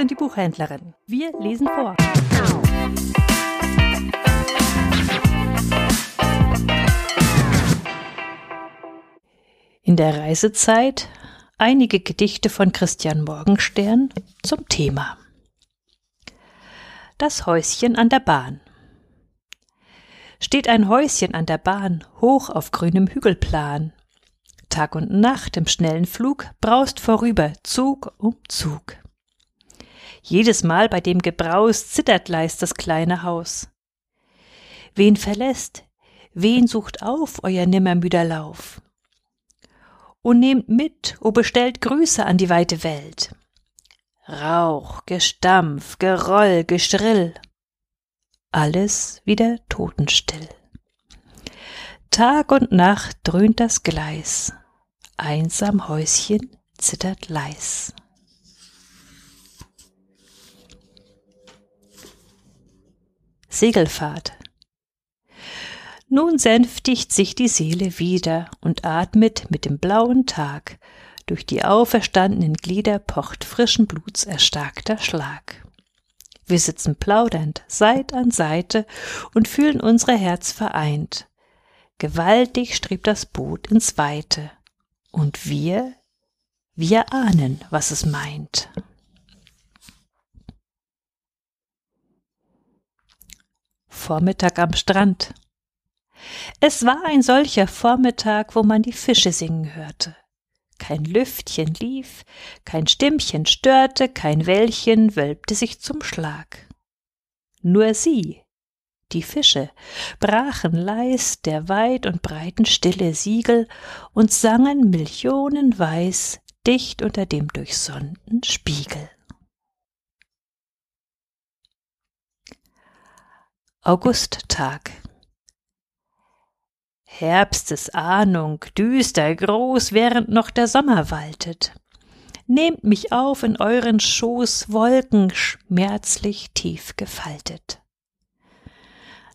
und die Buchhändlerin. Wir lesen vor. In der Reisezeit einige Gedichte von Christian Morgenstern zum Thema. Das Häuschen an der Bahn. Steht ein Häuschen an der Bahn, hoch auf grünem Hügelplan. Tag und Nacht im schnellen Flug braust vorüber Zug um Zug. Jedes Mal bei dem Gebraus zittert leist das kleine Haus. Wen verlässt, wen sucht auf euer nimmermüder Lauf? O nehmt mit, o bestellt Grüße an die weite Welt. Rauch, Gestampf, Geroll, Gestrill. Alles wieder totenstill. Tag und Nacht dröhnt das Gleis, einsam Häuschen zittert leis. Segelfahrt. Nun sänftigt sich die Seele wieder und atmet mit dem blauen Tag durch die auferstandenen Glieder pocht frischen Bluts erstarkter Schlag. Wir sitzen plaudernd Seit an Seite und fühlen unsere Herz vereint. Gewaltig strebt das Boot ins Weite. Und wir, wir ahnen, was es meint. Vormittag am Strand. Es war ein solcher Vormittag, wo man die Fische singen hörte kein Lüftchen lief, kein Stimmchen störte, kein Wellchen wölbte sich zum Schlag. Nur sie, die Fische, brachen leis der weit und breiten Stille Siegel und sangen millionenweis dicht unter dem durchsonnten Spiegel. Augusttag Herbstes Ahnung, düster, groß, während noch der Sommer waltet. Nehmt mich auf in euren Schoß, Wolken schmerzlich tief gefaltet.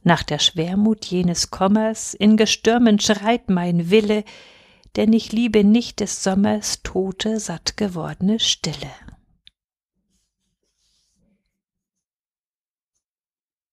Nach der Schwermut jenes Kommers in Gestürmen schreit mein Wille, denn ich liebe nicht des Sommers tote, satt gewordene Stille.